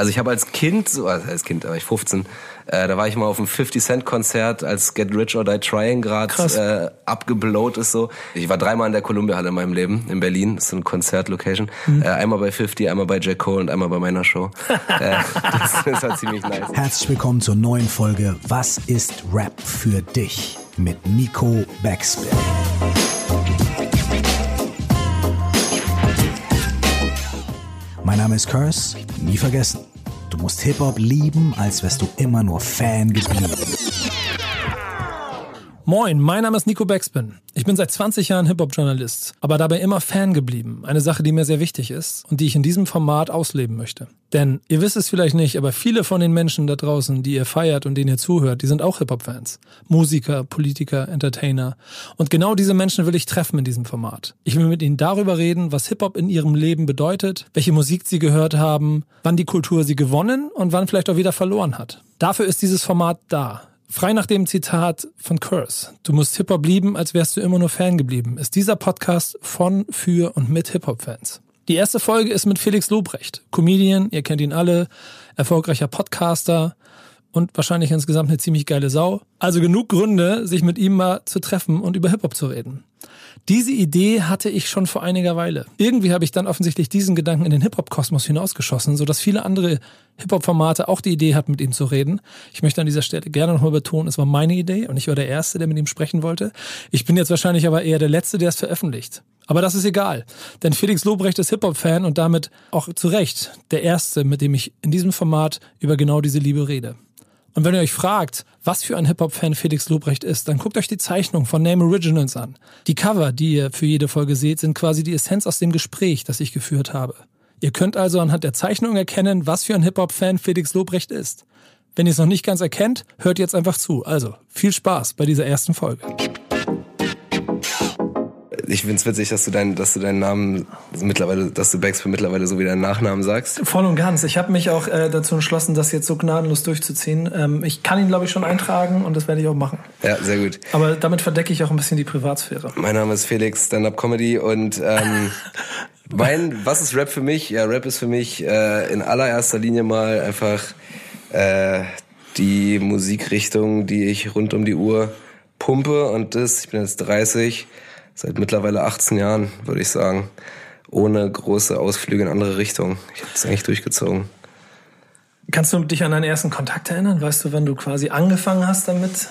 Also ich habe als Kind, so also als Kind, da war ich 15, äh, da war ich mal auf einem 50 Cent Konzert, als Get Rich or Die Trying gerade äh, abgeblowt ist so. Ich war dreimal in der Columbia Halle in meinem Leben in Berlin, das ist so eine Konzertlocation. Mhm. Äh, einmal bei 50, einmal bei Jack Cole und einmal bei meiner Show. äh, das, das war ziemlich nice. Herzlich willkommen zur neuen Folge Was ist Rap für dich mit Nico Backspin. Mein Name ist Curse, nie vergessen. Du musst Hip-Hop lieben, als wärst du immer nur Fan geblieben. Moin, mein Name ist Nico Backspin. Ich bin seit 20 Jahren Hip-Hop-Journalist, aber dabei immer Fan geblieben. Eine Sache, die mir sehr wichtig ist und die ich in diesem Format ausleben möchte. Denn ihr wisst es vielleicht nicht, aber viele von den Menschen da draußen, die ihr feiert und denen ihr zuhört, die sind auch Hip-Hop-Fans. Musiker, Politiker, Entertainer. Und genau diese Menschen will ich treffen in diesem Format. Ich will mit ihnen darüber reden, was Hip-Hop in ihrem Leben bedeutet, welche Musik sie gehört haben, wann die Kultur sie gewonnen und wann vielleicht auch wieder verloren hat. Dafür ist dieses Format da. Frei nach dem Zitat von Curse, du musst Hip-Hop lieben, als wärst du immer nur Fan geblieben, ist dieser Podcast von, für und mit Hip-Hop-Fans. Die erste Folge ist mit Felix Lobrecht, Comedian, ihr kennt ihn alle, erfolgreicher Podcaster und wahrscheinlich insgesamt eine ziemlich geile Sau. Also genug Gründe, sich mit ihm mal zu treffen und über Hip-Hop zu reden. Diese Idee hatte ich schon vor einiger Weile. Irgendwie habe ich dann offensichtlich diesen Gedanken in den Hip-Hop-Kosmos hinausgeschossen, sodass viele andere Hip-Hop-Formate auch die Idee hatten, mit ihm zu reden. Ich möchte an dieser Stelle gerne nochmal betonen, es war meine Idee und ich war der Erste, der mit ihm sprechen wollte. Ich bin jetzt wahrscheinlich aber eher der Letzte, der es veröffentlicht. Aber das ist egal, denn Felix Lobrecht ist Hip-Hop-Fan und damit auch zu Recht der Erste, mit dem ich in diesem Format über genau diese Liebe rede. Und wenn ihr euch fragt, was für ein Hip-Hop-Fan Felix Lobrecht ist, dann guckt euch die Zeichnung von Name Originals an. Die Cover, die ihr für jede Folge seht, sind quasi die Essenz aus dem Gespräch, das ich geführt habe. Ihr könnt also anhand der Zeichnung erkennen, was für ein Hip-Hop-Fan Felix Lobrecht ist. Wenn ihr es noch nicht ganz erkennt, hört jetzt einfach zu. Also, viel Spaß bei dieser ersten Folge ich find's witzig, dass du, dein, dass du deinen Namen mittlerweile, dass du Backspin mittlerweile so wie deinen Nachnamen sagst. Voll und ganz. Ich habe mich auch äh, dazu entschlossen, das jetzt so gnadenlos durchzuziehen. Ähm, ich kann ihn, glaube ich, schon eintragen und das werde ich auch machen. Ja, sehr gut. Aber damit verdecke ich auch ein bisschen die Privatsphäre. Mein Name ist Felix, Stand-Up Comedy und ähm, mein, was ist Rap für mich? Ja, Rap ist für mich äh, in allererster Linie mal einfach äh, die Musikrichtung, die ich rund um die Uhr pumpe und das, ich bin jetzt 30, seit mittlerweile 18 Jahren, würde ich sagen. Ohne große Ausflüge in andere Richtungen. Ich habe es eigentlich durchgezogen. Kannst du dich an deinen ersten Kontakt erinnern? Weißt du, wann du quasi angefangen hast damit?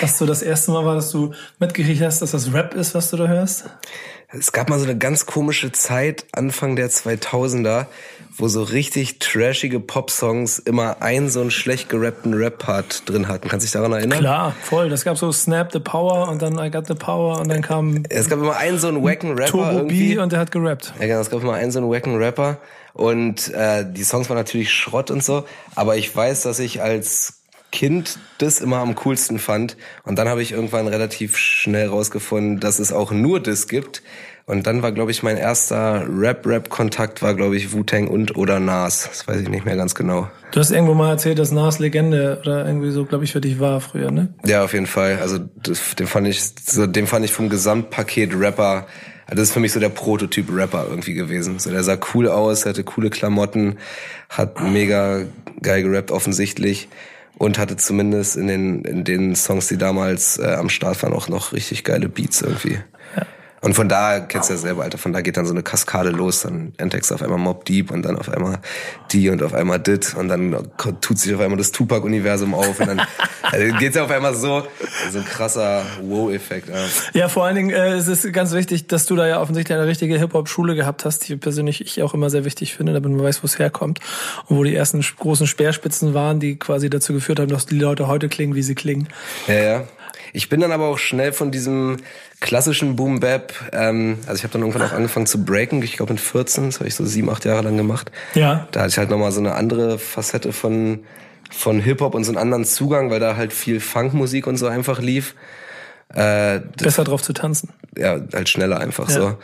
Was so das erste Mal war, dass du mitgekriegt hast, dass das Rap ist, was du da hörst? Es gab mal so eine ganz komische Zeit, Anfang der 2000er, wo so richtig trashige Pop-Songs immer einen so einen schlecht gerappten Rap-Part drin hatten. Kannst du dich daran erinnern? Klar, voll. Das gab so Snap the Power und dann I Got the Power und dann kam... Es gab immer einen so einen wacken Rapper Turbo irgendwie. B und der hat gerappt. Ja genau, es gab immer einen so einen wacken Rapper und äh, die Songs waren natürlich Schrott und so, aber ich weiß, dass ich als Kind das immer am coolsten fand. Und dann habe ich irgendwann relativ schnell rausgefunden, dass es auch nur das gibt. Und dann war, glaube ich, mein erster Rap-Rap-Kontakt war, glaube ich, Wu-Tang und oder Nas. Das weiß ich nicht mehr ganz genau. Du hast irgendwo mal erzählt, dass Nas Legende oder irgendwie so, glaube ich, für dich war früher, ne? Ja, auf jeden Fall. Also das, den fand ich, so, den fand ich vom Gesamtpaket Rapper. Also das ist für mich so der Prototyp Rapper irgendwie gewesen. So, der sah cool aus, hatte coole Klamotten, hat mega geil gerappt offensichtlich und hatte zumindest in den in den Songs, die damals äh, am Start waren, auch noch richtig geile Beats irgendwie. Und von da, kennst du ja selber, Alter, von da geht dann so eine Kaskade los, dann entdeckst du auf einmal Mob Deep und dann auf einmal die und auf einmal dit und dann tut sich auf einmal das Tupac-Universum auf und dann also geht's ja auf einmal so, so ein krasser Wow-Effekt. Ja. ja, vor allen Dingen äh, es ist ganz wichtig, dass du da ja offensichtlich eine richtige Hip-Hop-Schule gehabt hast, die persönlich ich auch immer sehr wichtig finde, damit man weiß, wo es herkommt und wo die ersten großen Speerspitzen waren, die quasi dazu geführt haben, dass die Leute heute klingen, wie sie klingen. Ja, ja. Ich bin dann aber auch schnell von diesem klassischen Boom Bap, ähm, also ich habe dann irgendwann auch angefangen zu breaken, ich glaube mit 14, das habe ich so sieben, acht Jahre lang gemacht. Ja. Da hatte ich halt nochmal so eine andere Facette von, von Hip-Hop und so einen anderen Zugang, weil da halt viel Funkmusik und so einfach lief. Äh, Besser drauf zu tanzen. Ja, halt schneller einfach ja. so.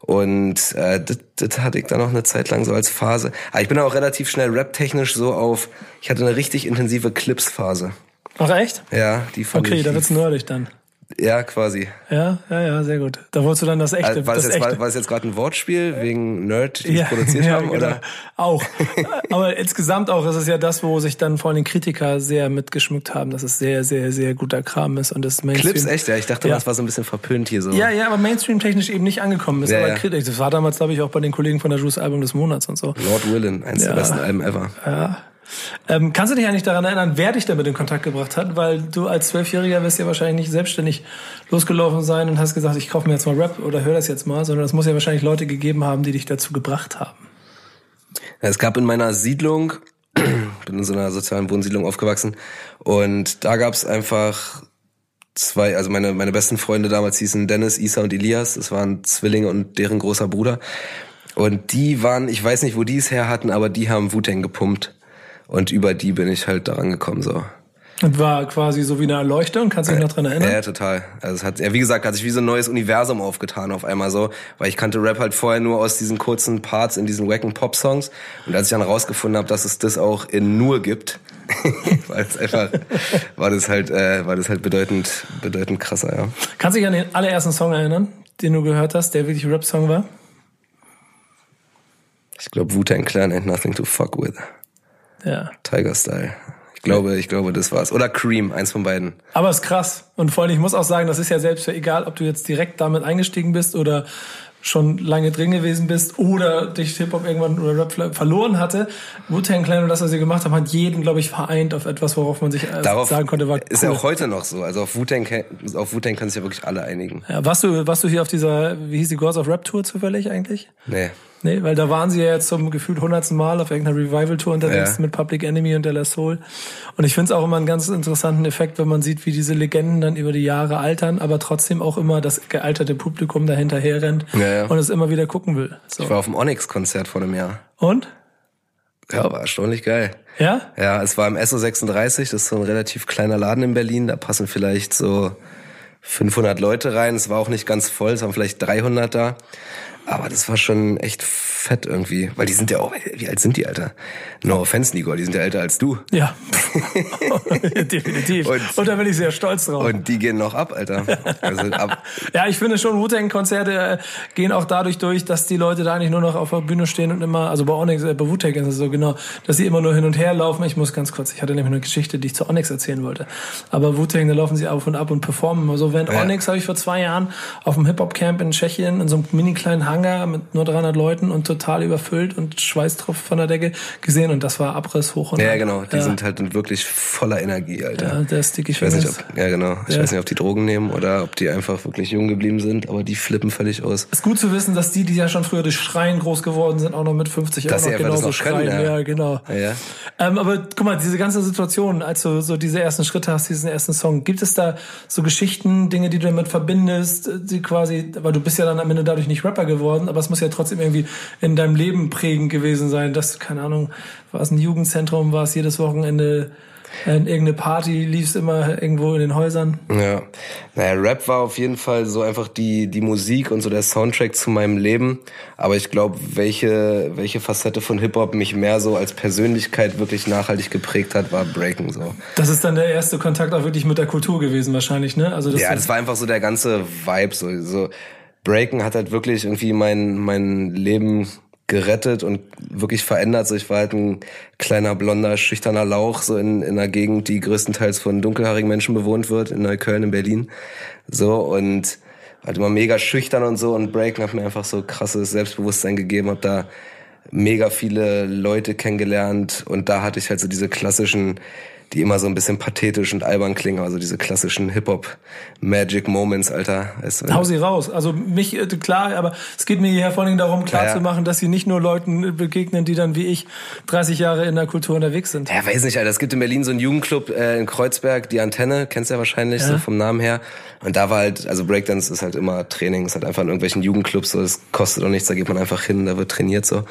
Und äh, das, das hatte ich dann noch eine Zeit lang so als Phase. Aber ich bin auch relativ schnell rap-technisch so auf, ich hatte eine richtig intensive Clips-Phase. Ach echt? Ja, die fand okay, ich. Okay, da wird's nerdig dann. Ja, quasi. Ja, ja, ja, sehr gut. Da wolltest du dann das echte. Also, war, das jetzt, echte. war, war jetzt gerade ein Wortspiel wegen Nerd, die ja, produziert ja, haben? genau. Oder? Auch. Aber insgesamt auch ist es ja das, wo sich dann vor allem Kritiker sehr mitgeschmückt haben, dass es sehr, sehr, sehr guter Kram ist und das Mainstream. Clips, echt? Ja, ich dachte, Ja. das war so ein bisschen verpönt hier so. Ja, ja, aber Mainstream-technisch eben nicht angekommen ist. Ja, aber ja. kritisch. Das war damals, glaube ich, auch bei den Kollegen von der Juice Album des Monats und so. Lord Willin, eins der besten Alben ever. Ja. Ähm, kannst du dich eigentlich daran erinnern, wer dich damit in Kontakt gebracht hat? Weil du als Zwölfjähriger wirst ja wahrscheinlich nicht selbstständig losgelaufen sein und hast gesagt, ich kaufe mir jetzt mal Rap oder höre das jetzt mal, sondern es muss ja wahrscheinlich Leute gegeben haben, die dich dazu gebracht haben. Es gab in meiner Siedlung, bin in so einer sozialen Wohnsiedlung aufgewachsen und da gab's einfach zwei, also meine, meine besten Freunde damals hießen Dennis, Isa und Elias, das waren Zwillinge und deren großer Bruder und die waren, ich weiß nicht, wo die es her hatten, aber die haben Wu-Tang gepumpt und über die bin ich halt daran gekommen so. Und war quasi so wie eine Erleuchtung, kannst du dich noch dran erinnern? Ja, ja, total. Also es hat, ja, wie gesagt, hat sich wie so ein neues Universum aufgetan auf einmal so, weil ich kannte Rap halt vorher nur aus diesen kurzen Parts in diesen wacken Pop-Songs und als ich dann rausgefunden habe, dass es das auch in nur gibt, war es einfach, war das halt, äh, war das halt bedeutend, bedeutend krasser, ja. Kannst du dich an den allerersten Song erinnern, den du gehört hast, der wirklich Rap-Song war? Ich glaube, Wu-Tang Clan ain't nothing to fuck with. Ja. Tiger Style. Ich glaube, ich glaube, das war's. Oder Cream, eins von beiden. Aber ist krass. Und vor allem, ich muss auch sagen, das ist ja selbst egal, ob du jetzt direkt damit eingestiegen bist oder schon lange drin gewesen bist oder dich Hip-Hop irgendwann oder Rap ver- verloren hatte. Wu-Tang Clan und das, was sie gemacht haben, hat jeden, glaube ich, vereint auf etwas, worauf man sich äh, Darauf sagen konnte, war ist cool. ja auch heute noch so. Also auf Wu-Tang, kann- auf Wu-Tang können sich ja wirklich alle einigen. ja, warst, du, warst du hier auf dieser, wie hieß die Girls of Rap Tour zufällig eigentlich? Nee. Nee, weil da waren sie ja jetzt zum gefühlt hundertsten Mal auf irgendeiner Revival-Tour unterwegs Ja. mit Public Enemy und De La Soul. Und ich finde es auch immer einen ganz interessanten Effekt, wenn man sieht, wie diese Legenden dann über die Jahre altern, aber trotzdem auch immer das gealterte Publikum dahinterher rennt Ja, ja. und es immer wieder gucken will. So. Ich war auf dem Onyx-Konzert vor einem Jahr. Und? Ja, war erstaunlich geil. Ja? Ja, es war im SO36, das ist so ein relativ kleiner Laden in Berlin, da passen vielleicht so 500 Leute rein. Es war auch nicht ganz voll, es waren vielleicht 300 da. Aber das war schon echt fett irgendwie, weil die sind ja auch, wie alt sind die, Alter? No offense, Nico, die sind ja älter als du. Ja. Definitiv. Und, Und- da bin ich sehr stolz drauf. Und die gehen noch ab, Alter. Also ab, Ja, ich finde schon, Wu-Tang-Konzerte äh, gehen auch dadurch durch, dass die Leute da nicht nur noch auf der Bühne stehen und immer, also bei Onyx, äh, bei Wu-Tang ist es so genau, dass sie immer nur hin und her laufen. Ich muss ganz kurz, ich hatte nämlich eine Geschichte, die ich zu Onyx erzählen wollte. Aber Wu-Tang, da laufen sie auf und ab und performen so. Während Ja. Onyx habe ich vor zwei Jahren auf dem Hip-Hop-Camp in Tschechien in so einem mini kleinen Hangar mit nur 300 Leuten und total überfüllt und Schweißtropfen von der Decke gesehen und das war Abriss hoch und ja, genau, die ja. sind halt wirklich voller Energie, Alter. ja, der Sticky Ich weiß nicht, ob, ja genau, ich Ja. weiß nicht, ob die Drogen nehmen oder ob die einfach wirklich jung geblieben sind, aber die flippen völlig aus. ist gut zu wissen, dass die, die ja schon früher durch Schreien groß geworden sind, auch noch mit 50 Dass auch noch genauso noch können, schreien. ja. Ja, genau. Ja. Ähm, aber guck mal, diese ganze Situation, als du so diese ersten Schritte hast, diesen ersten Song, gibt es da so Geschichten, Dinge, die du damit verbindest, die quasi, weil du bist ja dann am Ende dadurch nicht Rapper geworden, aber es muss ja trotzdem irgendwie in deinem Leben prägend gewesen sein, dass, keine Ahnung, war es ein Jugendzentrum, war es jedes Wochenende in irgendeine Party, liefst immer irgendwo in den Häusern. Ja, naja, Rap war auf jeden Fall so einfach die, die Musik und so der Soundtrack zu meinem Leben. Aber ich glaube, welche, welche Facette von Hip-Hop mich mehr so als Persönlichkeit wirklich nachhaltig geprägt hat, war Breaken so. Das ist dann der erste Kontakt auch wirklich mit der Kultur gewesen wahrscheinlich, ne? Also das Ja, das war einfach so der ganze Vibe. So, so Breaken hat halt wirklich irgendwie mein, mein Leben gerettet und wirklich verändert. So, ich war halt ein kleiner, blonder, schüchterner Lauch, so in, in einer Gegend, die größtenteils von dunkelhaarigen Menschen bewohnt wird, in Neukölln, in Berlin. So, und halt immer mega schüchtern und so. Und Breaken hat mir einfach so krasses Selbstbewusstsein gegeben, hab da mega viele Leute kennengelernt und da hatte ich halt so diese klassischen, die immer so ein bisschen pathetisch und albern klingen, also diese klassischen Hip-Hop-Magic Moments, Alter. Weißt du, Hau sie raus. Also mich, äh, klar, aber es geht mir hier vor allem darum, klar Ja, ja. zu machen, dass sie nicht nur Leuten begegnen, die dann wie ich 30 Jahre in der Kultur unterwegs sind. Ja, weiß nicht, Alter. Es gibt in Berlin so einen Jugendclub äh, in Kreuzberg, die Antenne, kennst du ja wahrscheinlich, so vom Namen her. Und da war halt, also Breakdance ist halt immer Training, ist halt einfach in irgendwelchen Jugendclubs, so, es kostet auch nichts, da geht man einfach hin, da wird trainiert so.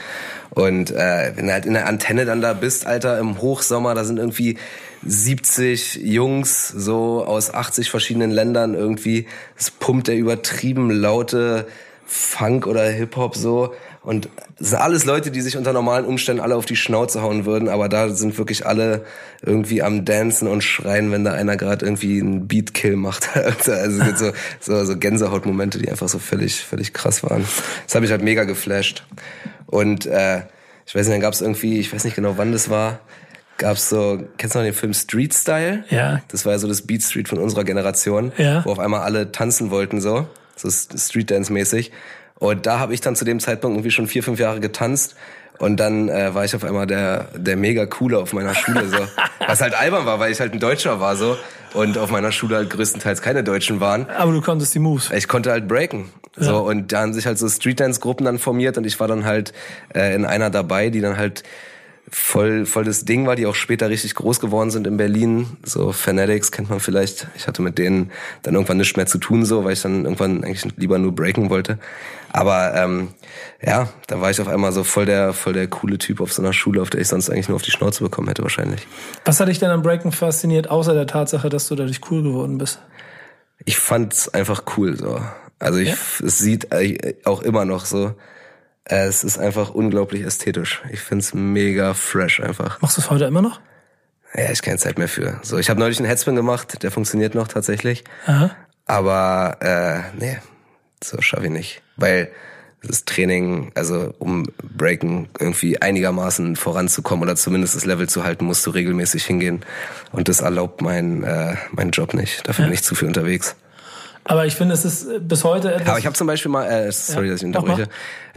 Und äh, wenn du halt in der Antenne dann da bist, Alter, im Hochsommer, da sind irgendwie 70 Jungs so aus 80 verschiedenen Ländern irgendwie. Es pumpt der übertrieben laute Funk oder Hip-Hop so. Und das sind alles Leute, die sich unter normalen Umständen alle auf die Schnauze hauen würden, aber da sind wirklich alle irgendwie am Dancen und schreien, wenn da einer gerade irgendwie einen Beatkill macht. also so, so, so Gänsehautmomente, die einfach so völlig, völlig krass waren. Das habe ich halt mega geflasht. Und äh, ich weiß nicht, dann gab es irgendwie, ich weiß nicht genau, wann das war, gab's so, kennst du noch den Film Street Style? Ja. Das war ja so das Beat Street von unserer Generation, Ja. wo auf einmal alle tanzen wollten so, so Street Dance mäßig. Und da habe ich dann zu dem Zeitpunkt irgendwie schon vier, fünf Jahre getanzt. Und dann äh, war ich auf einmal der, der mega coole auf meiner Schule so. Was halt albern war, weil ich halt ein Deutscher war so. Und auf meiner Schule halt größtenteils keine Deutschen waren. Aber du konntest die Moves. Ich konnte halt breaken. So, Ja. und da haben sich halt so Streetdance-Gruppen dann formiert und ich war dann halt äh, in einer dabei, die dann halt voll, voll das Ding war, die auch später richtig groß geworden sind in Berlin. So Fanatics kennt man vielleicht. Ich hatte mit denen dann irgendwann nichts mehr zu tun, so, weil ich dann irgendwann eigentlich lieber nur breaken wollte. Aber ähm, ja, da war ich auf einmal so voll der, voll der coole Typ auf so einer Schule, auf der ich sonst eigentlich nur auf die Schnauze bekommen hätte wahrscheinlich. Was hat dich denn am Breaken fasziniert, außer der Tatsache, dass du dadurch cool geworden bist? Ich fand's einfach cool so. Also ich, es sieht äh, auch immer noch so. Es ist einfach unglaublich ästhetisch. Ich find's mega fresh einfach. Machst du es heute immer noch? Ja, ich keine Zeit mehr für. So, ich habe neulich einen Headspin gemacht, der funktioniert noch tatsächlich. Aha. Aber äh, nee, so schaffe ich nicht. Weil das Training, also um Breaken irgendwie einigermaßen voranzukommen oder zumindest das Level zu halten, musst du regelmäßig hingehen. Und das erlaubt mein, äh, mein Job nicht. Dafür bin ich zu viel unterwegs. Aber ich finde, es ist äh, bis heute etwas. Aber ich habe zum Beispiel mal, äh, sorry, Ja, dass ich unterbreche,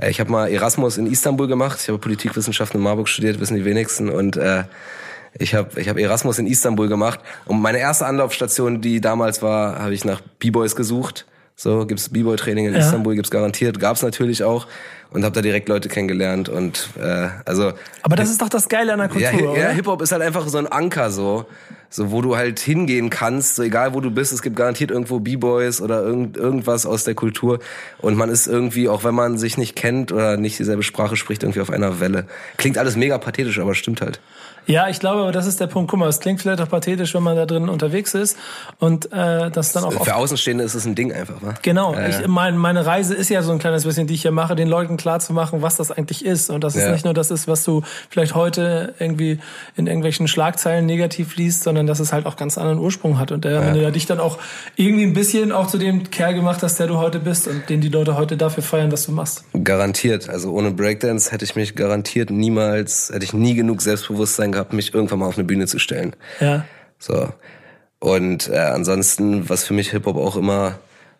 äh, ich habe mal Erasmus in Istanbul gemacht. Ich habe Politikwissenschaften in Marburg studiert, wissen die wenigsten. Und äh, ich habe ich hab Erasmus in Istanbul gemacht. Und meine erste Anlaufstation, die damals war, habe ich nach B-Boys gesucht. So, gibt's B-Boy-Training in Ja. Istanbul, gibt's garantiert, gab's natürlich auch. Und habe da direkt Leute kennengelernt. Und äh, also Aber das ist doch das Geile an der Kultur, ja, ja oder? Hip-Hop ist halt einfach so ein Anker so, so wo du halt hingehen kannst, so egal wo du bist, es gibt garantiert irgendwo B-Boys oder irgend, irgendwas aus der Kultur und man ist irgendwie, auch wenn man sich nicht kennt oder nicht dieselbe Sprache spricht, irgendwie auf einer Welle. Klingt alles mega pathetisch, aber stimmt halt. Ja, ich glaube, aber das ist der Punkt. Guck mal, es klingt vielleicht auch pathetisch, wenn man da drin unterwegs ist und äh, das dann auch Für Außenstehende ist es ein Ding einfach, wa? Genau, Äh, ich, mein, meine Reise ist ja so ein kleines bisschen, die ich hier mache, den Leuten klarzumachen, was das eigentlich ist. Und dass es Ja. nicht nur das ist, was du vielleicht heute irgendwie in irgendwelchen Schlagzeilen negativ liest, sondern dass es halt auch ganz anderen Ursprung hat. Und der, wenn du ja dich dann auch irgendwie ein bisschen auch zu dem Kerl gemacht hast, der du heute bist und den die Leute heute dafür feiern, was du machst. Garantiert. Also ohne Breakdance hätte ich mich garantiert niemals, hätte ich nie genug Selbstbewusstsein gehabt, mich irgendwann mal auf eine Bühne zu stellen. Ja. So. Und äh, ansonsten, was für mich Hip-Hop auch immer,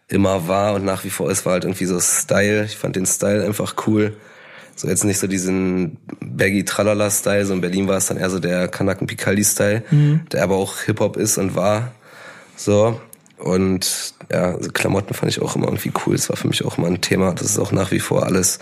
immer war und nach wie vor ist, war halt irgendwie so Style. Ich fand den Style einfach cool. So jetzt nicht so diesen baggy tralala Style, so in Berlin war es dann eher so der Kanaken Picaldi Style, der aber auch Hip-Hop ist und war. So. Und ja, so Klamotten fand ich auch immer irgendwie cool. Das war für mich auch immer ein Thema. Das ist auch nach wie vor alles,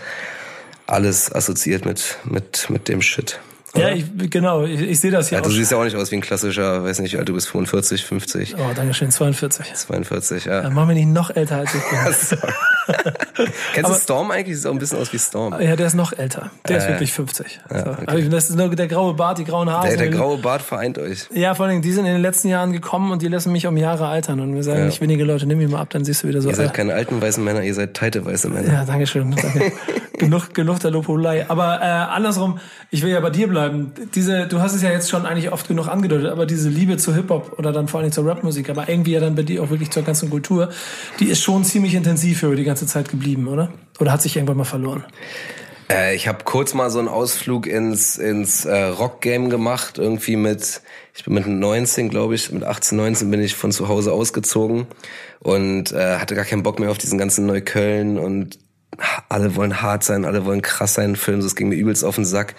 alles assoziiert mit, mit, mit dem Shit. Ja, ich, genau, ich, ich sehe das Ja, auch. du siehst ja auch nicht aus wie ein klassischer, weiß nicht, wie alt du bist, 45, 50, Oh, danke schön, 42. 42, Dann ja. machen wir nicht noch älter als ich bin. Kennst du Storm eigentlich? Sieht auch ein bisschen aus wie Storm. Ja, der ist noch älter. Der ist Äh, wirklich 50. so. okay. Aber ich- das ist nur der graue Bart, die grauen Haare. Der, der graue Bart vereint euch. Ja, vor allen Dingen, die sind in den letzten Jahren gekommen und die lassen mich um Jahre altern. Und wir sagen Ja. nicht wenige Leute, nimm mich mal ab, dann siehst du wieder so. Ihr seid keine alten weißen Männer, ihr seid teite weiße Männer. ja, danke schön. Danke. Genug, genug der Lobhudelei. Aber äh, andersrum, ich will ja bei dir bleiben. Diese, du hast es ja jetzt schon eigentlich oft genug angedeutet, aber diese Liebe zu Hip-Hop oder dann vor Dingen zur Rapmusik, aber irgendwie ja dann bei dir auch wirklich zur ganzen Kultur, die ist schon ziemlich intensiv über die ganze Zeit geblieben, oder? Oder hat sich irgendwann mal verloren? Äh, ich habe kurz mal so einen Ausflug ins, ins äh, Rock-Game gemacht, irgendwie mit, ich bin mit 19, glaube ich, mit 18, 19 bin ich von zu Hause ausgezogen und äh, hatte gar keinen Bock mehr auf diesen ganzen Neukölln und alle wollen hart sein, alle wollen krass sein, Film, das ging mir übelst auf den Sack.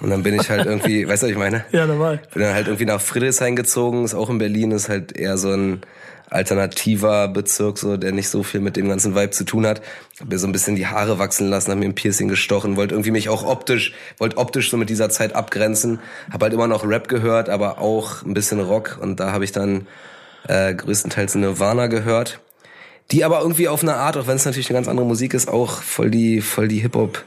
Und dann bin ich halt irgendwie, weißt du, was ich meine? Ja, normal. Bin dann halt irgendwie nach Friedrichshain gezogen, ist auch in Berlin, ist halt eher so ein alternativer Bezirk, so, der nicht so viel mit dem ganzen Vibe zu tun hat. Hab mir so ein bisschen die Haare wachsen lassen, hab mir ein Piercing gestochen, wollte irgendwie mich auch optisch, wollte optisch so mit dieser Zeit abgrenzen. Hab halt immer noch Rap gehört, aber auch ein bisschen Rock. Und da habe ich dann äh, größtenteils Nirvana gehört. Die aber irgendwie auf eine Art, auch wenn es natürlich eine ganz andere Musik ist, auch voll die, voll die Hip-Hop.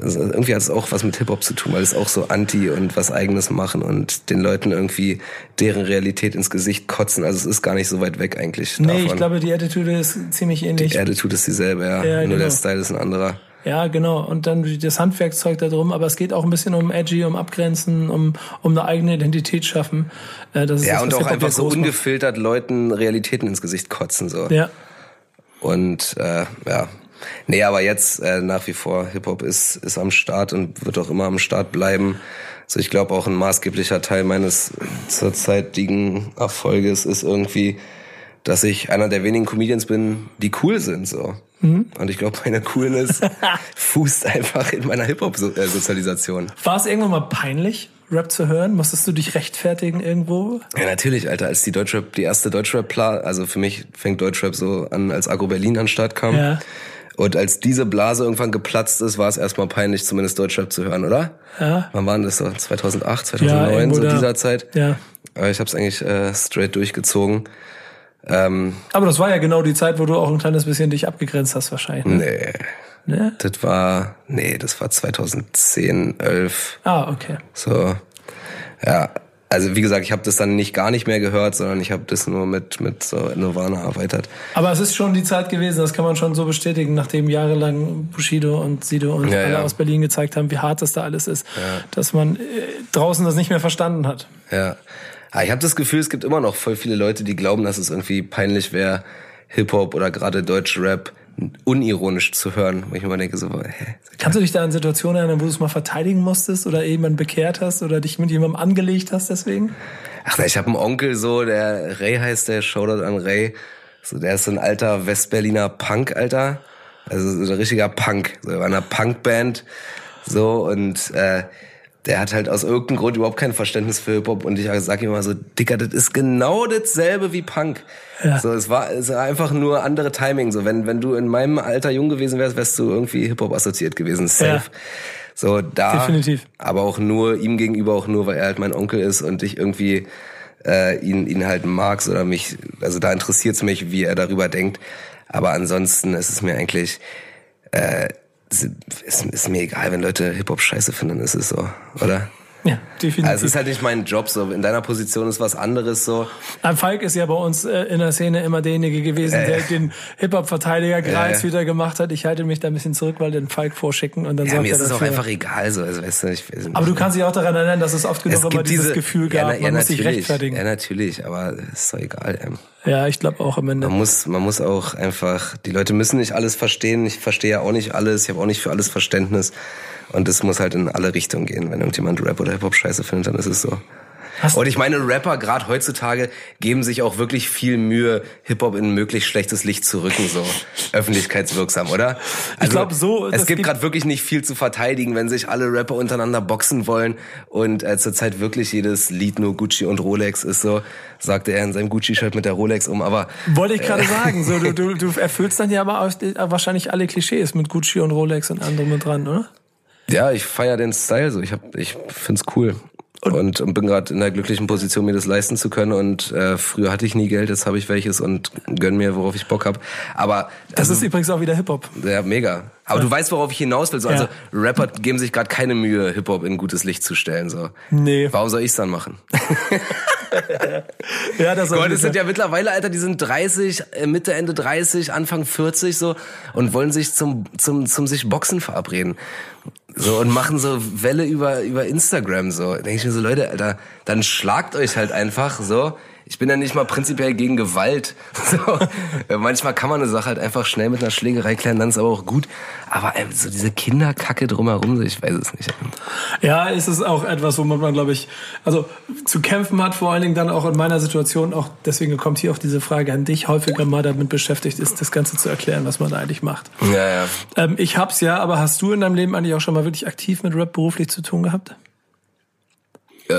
Also irgendwie hat es auch was mit Hip-Hop zu tun, weil es auch so anti und was eigenes machen und den Leuten irgendwie deren Realität ins Gesicht kotzen. Also es ist gar nicht so weit weg eigentlich Nee, davon. ich glaube, die Attitude ist ziemlich ähnlich. Die Attitude ist dieselbe, ja. Ja, Nur genau. der Style ist ein anderer. Ja, genau. Und dann das Handwerkszeug da drum. Aber es geht auch ein bisschen um Edgy, um Abgrenzen, um, um eine eigene Identität schaffen. Äh, das ist ja, das, und auch einfach so ungefiltert macht. Leuten Realitäten ins Gesicht kotzen. so. Ja. Und äh, ja, Nee, aber jetzt äh, nach wie vor Hip-Hop ist, ist am Start und wird auch immer am Start bleiben. So, ich glaube auch ein maßgeblicher Teil meines zurzeitigen Erfolges ist irgendwie, dass ich einer der wenigen Comedians bin, die cool sind, so. Mhm. Und ich glaube, meine Coolness fußt einfach in meiner Hip-Hop-Sozialisation. War es irgendwann mal peinlich, Rap zu hören? Musstest du dich rechtfertigen irgendwo? Ja, natürlich, Alter. Als die Deutschrap, die erste Deutschrap, also für mich fängt Deutschrap so an, als Agro Berlin an Start kam. Ja und als diese Blase irgendwann geplatzt ist, war es erstmal peinlich, zumindest Deutschrap zu hören, oder? Ja. Wann waren das so? 2008, 2009, ja, so da. dieser Zeit? Ja. Aber ich habe es eigentlich äh, straight durchgezogen. Ähm, Aber das war ja genau die Zeit, wo du auch ein kleines bisschen dich abgegrenzt hast, wahrscheinlich. Ne? Nee. Ne? Das war, nee, das war 2010, 11. Ah, okay. So, ja, also wie gesagt, ich habe das dann nicht gar nicht mehr gehört, sondern ich habe das nur mit mit so Nirvana erweitert. Aber es ist schon die Zeit gewesen, das kann man schon so bestätigen, nachdem jahrelang Bushido und Sido und ja, alle ja. aus Berlin gezeigt haben, wie hart das da alles ist, ja. dass man äh, draußen das nicht mehr verstanden hat. Ja. Ich habe das Gefühl, es gibt immer noch voll viele Leute, die glauben, dass es irgendwie peinlich wäre, Hip-Hop oder gerade deutsch Rap unironisch zu hören, wo ich immer denke so, hä? Kannst du dich da an Situationen erinnern, wo du es mal verteidigen musstest oder jemanden bekehrt hast oder dich mit jemandem angelegt hast deswegen? Ach, ich habe einen Onkel so, der Ray heißt der, Shoutout an Ray. So, der ist so ein alter Westberliner Punk, Alter. Also so ein richtiger Punk, so einer Punkband. So und äh, der hat halt aus irgendeinem Grund überhaupt kein Verständnis für Hip-Hop und ich sag ihm immer so, Dicker, das ist genau dasselbe wie Punk. Ja. So, es war, es war einfach nur andere Timing. So, wenn, wenn du in meinem Alter jung gewesen wärst, wärst du irgendwie Hip-Hop assoziiert gewesen. Safe. Ja. So, da. Definitiv. Aber auch nur, ihm gegenüber auch nur, weil er halt mein Onkel ist und ich irgendwie äh, ihn, ihn halt mag oder mich, also da interessiert es mich, wie er darüber denkt. Aber ansonsten ist es mir eigentlich, äh, ist, ist mir egal, wenn Leute Hip-Hop scheiße finden, ist es so, oder? Ja, definitiv. Also es ist halt nicht mein Job so. In deiner Position ist was anderes so. Ein Falk ist ja bei uns äh, in der Szene immer derjenige gewesen, äh. der den Hip-Hop-Verteidiger-Kreis äh. wieder gemacht hat. Ich halte mich da ein bisschen zurück, weil den Falk vorschicken und dann ja, sorgt mir ist es auch einfach egal so. Also, weißt du, ich nicht. Aber du kannst dich auch daran erinnern, dass es oft genug es immer dieses Gefühl gab, ja, na, ja, man muss sich rechtfertigen. Ja, natürlich, aber ist doch egal. Ähm. Ja, ich glaube auch am Ende. Man muss, man muss auch einfach, die Leute müssen nicht alles verstehen. Ich verstehe ja auch nicht alles. Ich habe auch nicht für alles Verständnis. Und es muss halt in alle Richtungen gehen. Wenn irgendjemand Rap oder Hip-Hop scheiße findet, dann ist es so. Hast und ich meine, Rapper gerade heutzutage geben sich auch wirklich viel Mühe, Hip-Hop in möglichst schlechtes Licht zu rücken, so öffentlichkeitswirksam, oder? Also, ich glaube so. Es gibt gerade wirklich nicht viel zu verteidigen, wenn sich alle Rapper untereinander boxen wollen und äh, zurzeit wirklich jedes Lied nur Gucci und Rolex ist so, sagte er in seinem Gucci-Shirt mit der Rolex um, aber... Wollte ich gerade äh, sagen, so, du, du, du erfüllst dann ja aber auch wahrscheinlich alle Klischees mit Gucci und Rolex und anderem mit dran, oder? Ja, ich feier den Style so. Ich hab, ich find's cool. Und, und bin gerade in der glücklichen Position, mir das leisten zu können. Und äh, früher hatte ich nie Geld, jetzt habe ich welches und gönn mir, worauf ich Bock hab. Aber das also, ist übrigens auch wieder Hip Hop. Ja, mega. Aber ja. du weißt, worauf ich hinaus will. So, also ja. Rapper geben sich gerade keine Mühe, Hip Hop in gutes Licht zu stellen. So. Nee. Warum soll ich's dann machen? ja, das Gott, es sind ja mittlerweile, Alter, die sind 30, äh, Mitte, Ende 30, Anfang 40 so und wollen sich zum, zum, zum sich Boxen verabreden. So, und machen so Welle über, über Instagram, so. Denke ich mir so, Leute, Alter, dann schlagt euch halt einfach, so ich bin ja nicht mal prinzipiell gegen Gewalt. So, manchmal kann man eine Sache halt einfach schnell mit einer Schlägerei klären, dann ist aber auch gut. Aber ähm, so diese Kinderkacke drumherum, ich weiß es nicht. Ja, ist es auch etwas, womit man, glaube ich, also zu kämpfen hat, vor allen Dingen dann auch in meiner Situation, auch deswegen kommt hier auch diese Frage an dich, häufiger mal damit beschäftigt ist, das Ganze zu erklären, was man da eigentlich macht. Ja, ja. Ähm, ich hab's ja, aber hast du in deinem Leben eigentlich auch schon mal wirklich aktiv mit Rap beruflich zu tun gehabt? Äh,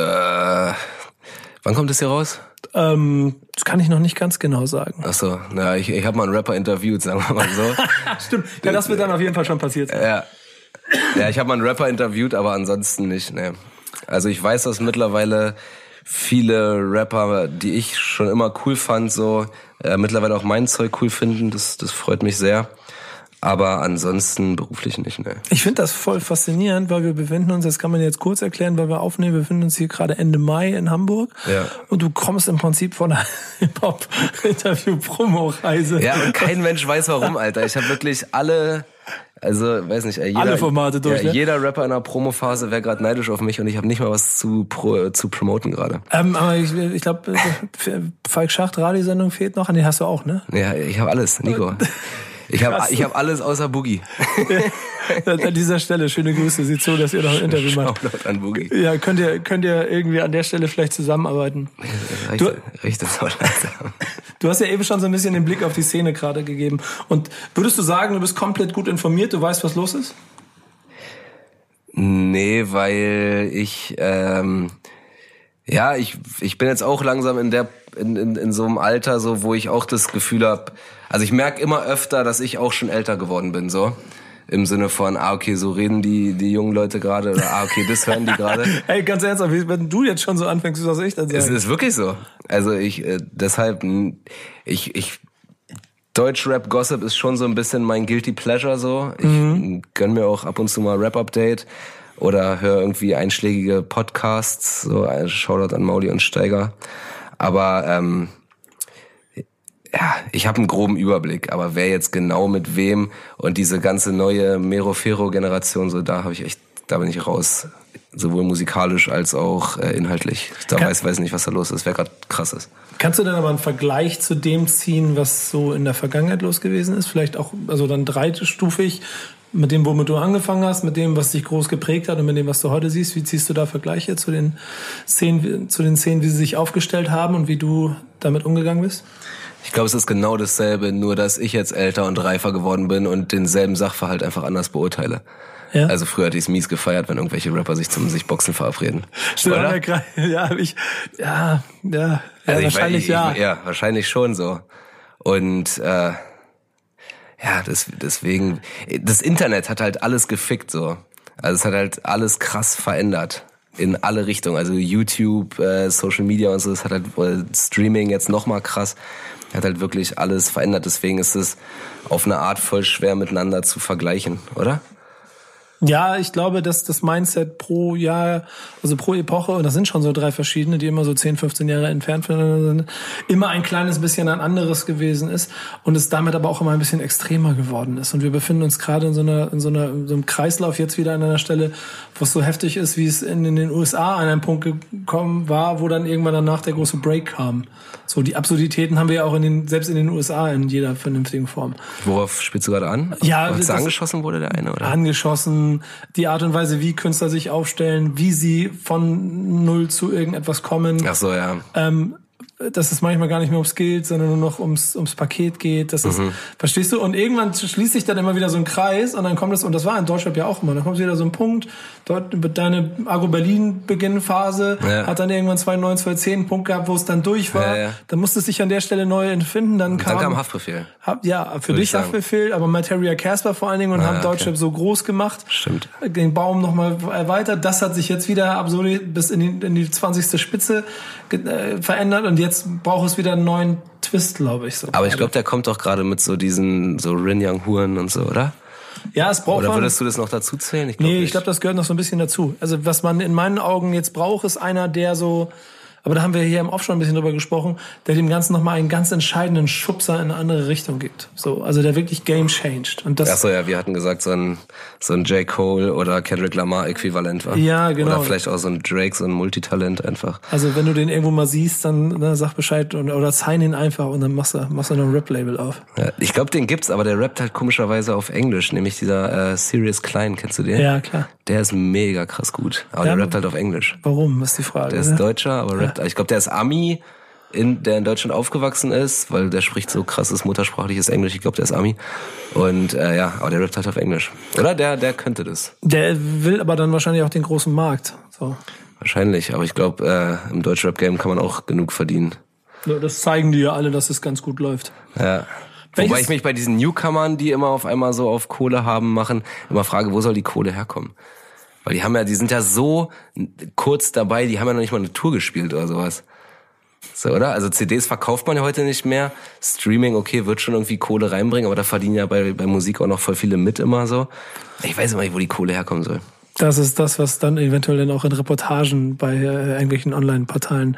wann kommt das hier raus? Ähm, das kann ich noch nicht ganz genau sagen. Ach so, na, ich, ich habe mal einen Rapper interviewt, sagen wir mal so. Stimmt, ja, das wird dann auf jeden Fall schon passiert sein. Ja, ja ich habe mal einen Rapper interviewt, aber ansonsten nicht. Ne. Also ich weiß, dass mittlerweile viele Rapper, die ich schon immer cool fand, so äh, mittlerweile auch mein Zeug cool finden. Das, das freut mich sehr. Aber ansonsten beruflich nicht, ne. Ich finde das voll faszinierend, weil wir befinden uns, das kann man jetzt kurz erklären, weil wir aufnehmen, wir befinden uns hier gerade Ende Mai in Hamburg. Ja. Und du kommst im Prinzip von einer Hip-Hop-Interview-Promo-Reise. Ja, und kein Mensch weiß warum, Alter. Ich habe wirklich alle Also, weiß nicht, jeder, Alle Formate durch, ja, ne? jeder Rapper in der Promophase wäre gerade neidisch auf mich und ich habe nicht mal was zu, pro, zu promoten gerade. Ähm, aber ich, ich glaube, Falk Schacht, Radiosendung fehlt noch. Nee, hast du auch, ne? Ja, ich habe alles, Nico. Ich habe ich hab alles außer Boogie. An dieser Stelle schöne Grüße. Sieht so, dass ihr noch ein Interview macht. Shoutout an Boogie. Ja, könnt ihr, könnt ihr irgendwie an der Stelle vielleicht zusammenarbeiten? Reicht, reicht das auch langsam. Du hast ja eben schon so ein bisschen den Blick auf die Szene gerade gegeben. Und würdest du sagen, du bist komplett gut informiert, du weißt, was los ist? Nee, weil ich, ähm, ja, ich, ich bin jetzt auch langsam in der, in, in, in so einem Alter, so, wo ich auch das Gefühl habe, also ich merke immer öfter, dass ich auch schon älter geworden bin, so. Im Sinne von, ah, okay, so reden die, die jungen Leute gerade, oder ah, okay, das hören die gerade. Ey, ganz ernsthaft, wenn du jetzt schon so anfängst, was soll ich dann Es sagen? ist wirklich so. Also ich, äh, deshalb, ich, ich, Deutschrap-Gossip ist schon so ein bisschen mein Guilty Pleasure so. Ich Mhm. gönn mir auch ab und zu mal Rap-Update oder höre irgendwie einschlägige Podcasts, so ein Shoutout an Mauli und Steiger. Aber ähm, ja, ich habe einen groben Überblick, aber wer jetzt genau mit wem und diese ganze neue Mero-Fero-Generation, so da habe ich echt, da bin ich raus. Sowohl musikalisch als auch äh, inhaltlich. Da Kann- weiß weiß nicht, was da los ist, wer gerade krass ist. Kannst du denn aber einen Vergleich zu dem ziehen, was so in der Vergangenheit los gewesen ist? Vielleicht auch, also dann dreistufig mit dem, womit du angefangen hast, mit dem, was dich groß geprägt hat und mit dem, was du heute siehst. Wie ziehst du da Vergleiche zu den Szenen, zu den Szenen, wie sie sich aufgestellt haben und wie du damit umgegangen bist? Ich glaube, es ist genau dasselbe, nur dass ich jetzt älter und reifer geworden bin und denselben Sachverhalt einfach anders beurteile. Ja. Also früher hatte ich es mies gefeiert, wenn irgendwelche Rapper sich zum sich Boxen verabreden. Stimmt, Oder? ja, ja, ich, ja, ja, ja Also ich- wahrscheinlich ich, ja. Ich, ja, wahrscheinlich schon so. Und äh, ja, das, deswegen, das Internet hat halt alles gefickt so. Also es hat halt alles krass verändert in alle Richtungen. Also YouTube, äh, Social Media und so, das hat halt äh, Streaming jetzt noch mal krass, hat halt wirklich alles verändert. Deswegen ist es auf eine Art voll schwer miteinander zu vergleichen, oder? Ja, ich glaube, dass das Mindset pro Jahr, also pro Epoche, und das sind schon so drei verschiedene, die immer so 10, 15 Jahre entfernt voneinander sind, immer ein kleines bisschen ein anderes gewesen ist und es damit aber auch immer ein bisschen extremer geworden ist. Und wir befinden uns gerade in so einer, in so einer, in so einem Kreislauf jetzt wieder an einer Stelle, wo es so heftig ist, wie es in, in den USA an einen Punkt gekommen war, wo dann irgendwann danach der große Break kam. So, die Absurditäten haben wir ja auch in den, selbst in den USA in jeder vernünftigen Form. Worauf spielst du gerade an? Ja, Als das- angeschossen wurde der eine, oder? angeschossen, die Art und Weise, wie Künstler sich aufstellen, wie sie von null zu irgendetwas kommen. Ach so, ja. Ähm, dass es manchmal gar nicht mehr ums Geld, sondern nur noch ums, ums Paket geht. Das ist, verstehst du? Und irgendwann schließt sich dann immer wieder so ein Kreis und dann kommt es, und das war in Deutschland ja auch immer, dann kommt wieder so ein Punkt, dort wird deine Agro-Berlin-Beginnphase, Ja. hat dann irgendwann 2009, 2010 einen Punkt gehabt, wo es dann durch war. Ja, ja. Dann musste es sich an der Stelle neu entfinden. Dann kam, Dann kam Haftbefehl. hab, ja, für dich. Haftbefehl, aber Materia Casper vor allen Dingen und Ah, haben okay. Deutschrap so groß gemacht. Stimmt. Den Baum nochmal erweitert. Das hat sich jetzt wieder absurd bis in die, in die 20. Spitze äh, verändert und jetzt braucht es wieder einen neuen Twist, glaube ich. So Aber ich glaube, der kommt doch gerade mit so diesen so Rin Young Huren und so, oder? ja, es braucht Oder man- würdest du das noch dazu zählen? Ich glaub Nee, nicht. ich glaube, das gehört noch so ein bisschen dazu. Also was man in meinen Augen jetzt braucht, ist einer, der so, aber da haben wir hier im Off schon ein bisschen drüber gesprochen, der dem Ganzen nochmal einen ganz entscheidenden Schubser in eine andere Richtung gibt. So, also der wirklich Game changed. Und das, Ach so, ja, wir hatten gesagt, so ein, so ein J. Cole oder Kendrick Lamar Äquivalent war. Ja, genau. Oder vielleicht auch so ein Drake, so ein Multitalent einfach. Also wenn du den irgendwo mal siehst, dann ne, sag Bescheid und, oder sign ihn einfach und dann machst du, machst du noch ein Rap-Label auf. Ja, ich glaube, den gibt's, aber der rappt halt komischerweise auf Englisch, nämlich dieser äh, Sirius Klein, kennst du den? Ja, klar. Der ist mega krass gut, aber Ja, der rappt halt auf Englisch. Warum, ist die Frage. Der ist ne? Deutscher, aber rappt, ich glaube, der ist Ami, in, der in Deutschland aufgewachsen ist, weil der spricht so krasses muttersprachliches Englisch. Ich glaube, der ist Ami. Und äh, ja, aber der rappt halt auf Englisch. Oder? Der, der könnte das. Der will aber dann wahrscheinlich auch den großen Markt. So. Wahrscheinlich, aber ich glaube, äh, im Deutschrap-Game kann man auch genug verdienen. Das zeigen die ja alle, dass es ganz gut läuft. Ja. Welches- Wobei ich mich bei diesen Newcomern, die immer auf einmal so auf Kohle haben, machen, immer frage, wo soll die Kohle herkommen? Weil die haben ja, die sind ja so kurz dabei, die haben ja noch nicht mal eine Tour gespielt oder sowas. So, oder? Also CDs verkauft man ja heute nicht mehr. Streaming, okay, wird schon irgendwie Kohle reinbringen, aber da verdienen ja bei, bei Musik auch noch voll viele mit immer so. Ich weiß immer nicht, wo die Kohle herkommen soll. Das ist das, was dann eventuell dann auch in Reportagen bei äh, irgendwelchen Online-Portalen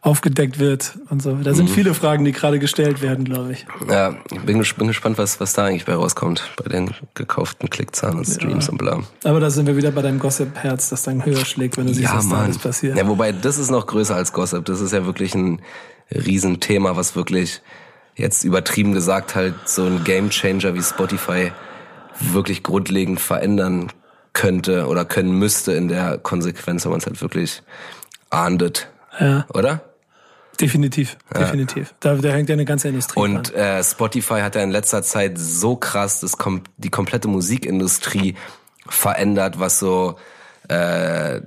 aufgedeckt wird und so. Da sind mhm. viele Fragen, die gerade gestellt werden, glaube ich. Ja, ich bin, bin, gespannt, was, was da eigentlich bei rauskommt, bei den gekauften Klickzahlen und Streams ja. und bla. Aber da sind wir wieder bei deinem Gossip-Herz, das dann höher schlägt, wenn du siehst, ja, was Mann. da alles passiert. Ja, wobei, das ist noch größer als Gossip. Das ist ja wirklich ein Riesenthema, was wirklich jetzt übertrieben gesagt halt so ein Gamechanger wie Spotify wirklich grundlegend verändern könnte oder können müsste in der Konsequenz, wenn man es halt wirklich ahndet. Ja. Oder? Definitiv, ja. definitiv. Da, da hängt ja eine ganze Industrie Und äh, Spotify hat ja in letzter Zeit so krass das kom die komplette Musikindustrie verändert, was so äh,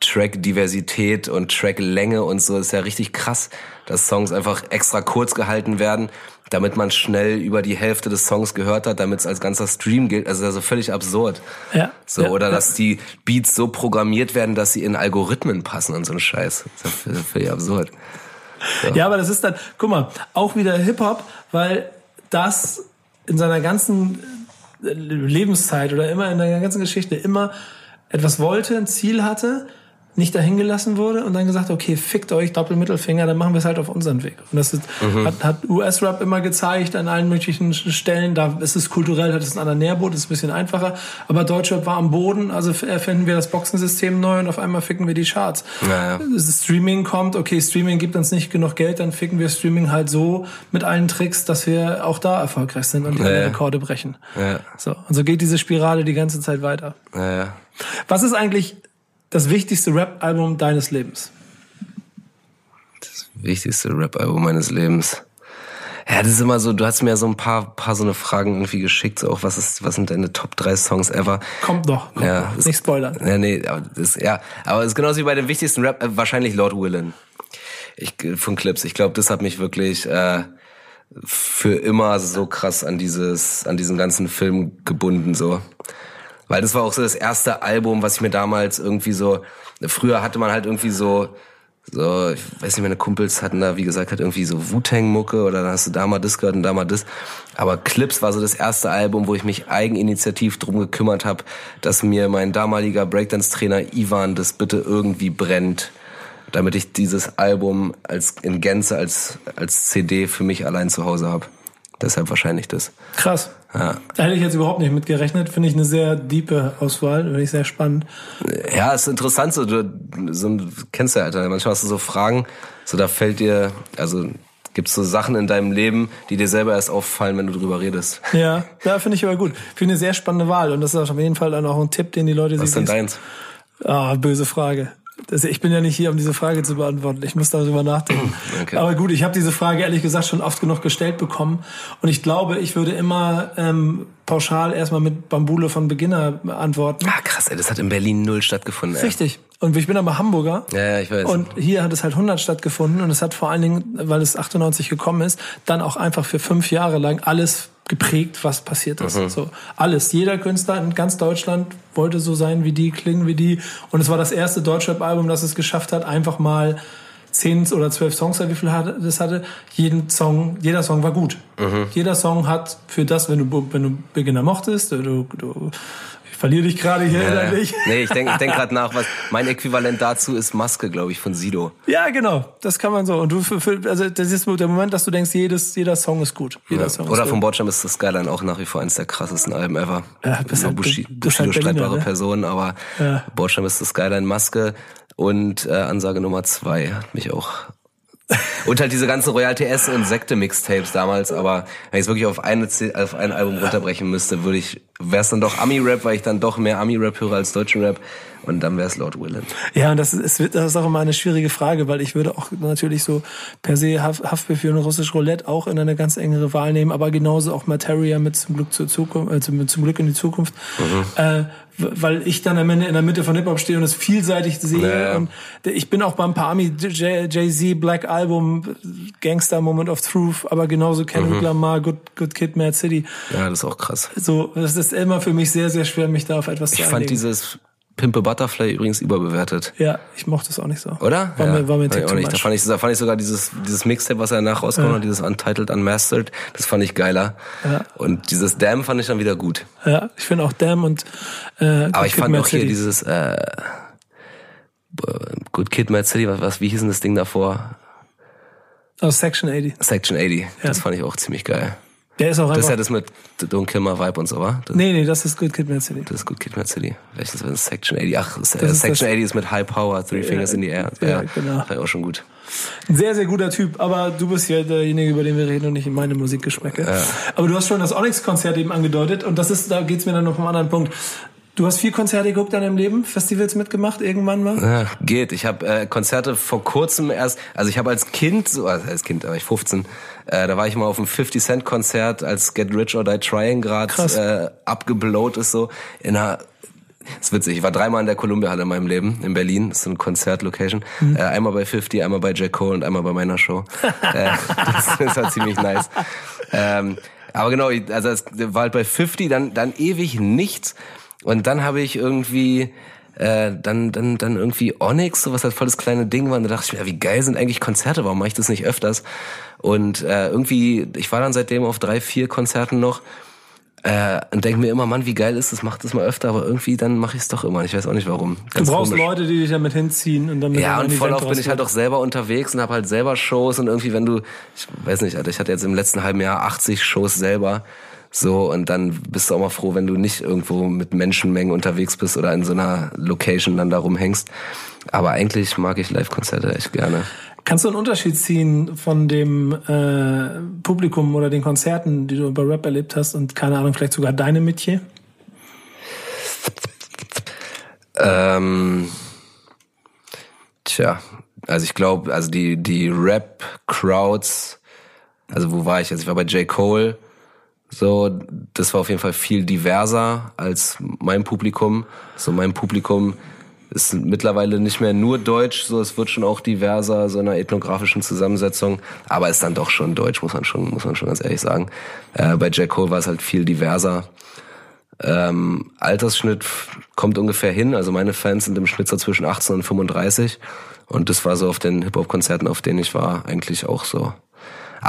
Track-Diversität und Track-Länge und so ist ja richtig krass, dass Songs einfach extra kurz gehalten werden damit man schnell über die Hälfte des Songs gehört hat, damit es als ganzer Stream gilt. Also also völlig absurd. Ja. So, ja, oder ja. dass die Beats so programmiert werden, dass sie in Algorithmen passen und so ein Scheiß. Das ist völlig absurd. So. Ja, aber das ist dann, guck mal, auch wieder Hip-Hop, weil das in seiner ganzen Lebenszeit oder immer in der ganzen Geschichte immer etwas wollte, ein Ziel hatte, nicht dahin gelassen wurde und dann gesagt, okay, fickt euch, Doppelmittelfinger, dann machen wir es halt auf unseren Weg. Und das ist, mhm. hat, hat US-Rap immer gezeigt an allen möglichen Stellen. Da ist es kulturell, hat es einen anderen Nährboot, ist ein bisschen einfacher. Aber Deutschrap war am Boden, also erfinden wir das Boxensystem neu und auf einmal ficken wir die Charts. Ja, ja. Streaming kommt, okay, Streaming gibt uns nicht genug Geld, dann ficken wir Streaming halt so mit allen Tricks, dass wir auch da erfolgreich sind und die ja, Rekorde brechen. Ja. So, und so geht diese Spirale die ganze Zeit weiter. Was ist eigentlich das wichtigste Rap-Album deines Lebens? Das wichtigste Rap-Album meines Lebens. Ja, das ist immer so, du hast mir so ein paar, paar so eine Fragen irgendwie geschickt, so auch was ist, was sind deine Top 3 Songs ever? Kommt noch, kommt ja, noch. Ist, nicht spoilern. Ja, nee, aber das, ja, aber es ist genauso wie bei dem wichtigsten Rap, äh, wahrscheinlich Lord Willin. Ich, von Clips. Ich glaube, das hat mich wirklich, äh, für immer so krass an dieses, an diesen ganzen Film gebunden, so. Weil das war auch so das erste Album, was ich mir damals irgendwie so, früher hatte man halt irgendwie so, so, ich weiß nicht, meine Kumpels hatten da, wie gesagt, halt irgendwie so Wu-Tang-Mucke oder dann hast du da mal das gehört und da mal das. Aber Clips war so das erste Album, wo ich mich eigeninitiativ drum gekümmert habe, dass mir mein damaliger Breakdance-Trainer Ivan das bitte irgendwie brennt, damit ich dieses Album als in Gänze als als CD für mich allein zu Hause habe. Deshalb wahrscheinlich das. Krass. Ja. Da hätte ich jetzt überhaupt nicht mit gerechnet. Finde ich eine sehr diepe Auswahl. Finde ich sehr spannend. Ja, ist interessant. So, du so, kennst ja, Alter. Manchmal hast du so Fragen, so da fällt dir, also gibt es so Sachen in deinem Leben, die dir selber erst auffallen, wenn du drüber redest. Ja, ja, finde ich aber gut. Finde eine sehr spannende Wahl. Und das ist auf jeden Fall dann auch ein Tipp, den die Leute Was sich. Was ist denn deins? Ah, böse Frage. Das, ich bin ja nicht hier, um diese Frage zu beantworten. Ich muss darüber nachdenken. Okay. Aber gut, ich habe diese Frage ehrlich gesagt schon oft genug gestellt bekommen. Und ich glaube, ich würde immer ähm, pauschal erstmal mit Bambule von Beginner antworten. Ah, krass, ey, das hat in Berlin null stattgefunden. Ey. Richtig. Und ich bin aber Hamburger. Ja, ja, ich weiß. Und hier hat es halt 100 stattgefunden. Und es hat vor allen Dingen, weil es 98 gekommen ist, dann auch einfach für fünf Jahre lang alles geprägt, was passiert ist. Mhm. So alles. Jeder Künstler in ganz Deutschland wollte so sein wie die, klingen wie die. Und es war das erste Deutschrap-Album, das es geschafft hat, einfach mal zehn oder zwölf Songs, wie viel das hatte. Jeden Song, jeder Song war gut. Mhm. Jeder Song hat für das, wenn du, wenn du Beginner mochtest, du, du verliere dich gerade hier ja, innerlich. Nee, ich denke ich denk gerade nach, was mein Äquivalent dazu ist Maske, glaube ich, von Sido. Ja, genau. Das kann man so. Und du, also das ist der Moment, dass du denkst, jedes, jeder Song ist gut. Jeder ja. Song Oder ist von Bordscham ist das Skyline auch nach wie vor eines der krassesten Alben ever. Ja, bist halt, Bushi, Bushido halt streitbare ne? Person, aber ja. Bordscham ist das Skyline Maske. Und äh, Ansage Nummer zwei hat mich auch und halt diese ganzen Royal TS und Sekte-Mixtapes damals, aber wenn ich es wirklich auf, eine, auf ein Album runterbrechen müsste, würde ich, wäre es dann doch Ami-Rap, weil ich dann doch mehr Ami-Rap höre als deutschen Rap. Und dann wäre es Lord Willen. Ja, und das ist, das ist auch immer eine schwierige Frage, weil ich würde auch natürlich so per se Haftbefehl und russisch Roulette auch in eine ganz engere Wahl nehmen, aber genauso auch Materia mit zum Glück zur Zukunft, äh, zum, zum Glück in die Zukunft. Mhm. Äh, weil ich dann am Ende in der Mitte von Hip-Hop stehe und es vielseitig sehe. Naja. Und ich bin auch beim Pami Jay-Z Black Album Gangster Moment of Truth, aber genauso Kendrick mhm. Lamar Good, Good Kid Mad City. Ja, das ist auch krass. So, das ist immer für mich sehr, sehr schwer, mich da auf etwas ich zu Ich fand dieses Pimpe Butterfly übrigens überbewertet. Ja, ich mochte es auch nicht so. Oder? War ja, mir, war mir auch too nicht. Da fand ich, da fand ich sogar dieses, dieses Mixtape, was er danach rausgekommen Ja. hat, dieses Untitled Unmastered, das fand ich geiler. Ja. Und dieses Damn fand ich dann wieder gut. Ja, ich finde auch Damn und äh, Aber ich Kid, fand Mad auch hier dieses äh, Good Kid, Mad City, was, was, wie hieß denn das Ding davor? aus Section 80. Section 80. Das fand ich auch ziemlich geil. Der ist auch Das ist einfach. ja das mit Don't Kill My Vibe und so, wa? Das, nee, nee, das ist Good Kid, Mad City. das ist Good Kid, Mad City. Welches war das? Section 80? Ach, ist Section das- 80 ist mit High Power, Three Fingers in the Air. ja, genau. Fand ich auch schon gut. Ein sehr, sehr guter Typ, aber du bist ja derjenige, über den wir reden und nicht meine Musikgeschmäcke. Aber du hast schon das Onyx-Konzert eben angedeutet und das ist, da geht's mir dann noch um einen anderen Punkt. Du hast vier Konzerte geguckt in deinem Leben, Festivals mitgemacht irgendwann mal? Ja, geht. Ich habe äh, Konzerte vor kurzem erst, also ich habe als Kind, so also als Kind, da war ich 15, äh, da war ich mal auf einem 50 Cent Konzert, als Get Rich or Die Trying gerade äh, abgeblowt ist so in einer das ist witzig. Ich war dreimal in der Columbia Halle in meinem Leben in Berlin. Das ist so eine Konzertlocation. Äh, einmal bei 50, einmal bei Jack Cole und einmal bei meiner Show. äh, das, das war ziemlich nice. Ähm, aber genau, also es war halt bei 50 dann dann ewig nichts und dann habe ich irgendwie äh, dann dann dann irgendwie Onyx, so was halt voll das kleine Ding war. Und da dachte ich mir, ja, wie geil sind eigentlich Konzerte? Warum mache ich das nicht öfters? Und äh, irgendwie, ich war dann seitdem auf drei, vier Konzerten noch äh, und denke mir immer, Mann, wie geil ist das, mach das mal öfter, aber irgendwie dann mache ich es doch immer. Ich weiß auch nicht warum. Du Ganz brauchst komisch. Leute, die dich damit hinziehen und damit Ja, dann und voll oft bin ich halt auch selber unterwegs und habe halt selber Shows und irgendwie, wenn du, ich weiß nicht, Alter, ich hatte jetzt im letzten halben Jahr 80 Shows selber. So, und dann bist du auch mal froh, wenn du nicht irgendwo mit Menschenmengen unterwegs bist oder in so einer Location dann da rumhängst. Aber eigentlich mag ich Live-Konzerte echt gerne. Kannst du einen Unterschied ziehen von dem äh, Publikum oder den Konzerten, die du bei Rap erlebt hast und keine Ahnung, vielleicht sogar deine Metier? Ähm, tja, also ich glaube, also die, die Rap-Crowds, also wo war ich? Also ich war bei J. Cole, so, das war auf jeden Fall viel diverser als mein Publikum. So, mein Publikum ist mittlerweile nicht mehr nur deutsch, so, es wird schon auch diverser, so einer ethnografischen Zusammensetzung, aber ist dann doch schon deutsch, muss man schon, muss man schon ganz ehrlich sagen. Äh, bei J. Cole war es halt viel diverser. Ähm, Altersschnitt kommt ungefähr hin. Also meine Fans sind im Schnitt so zwischen 18 und 35. Und das war so auf den Hip-Hop-Konzerten, auf denen ich war, eigentlich auch so.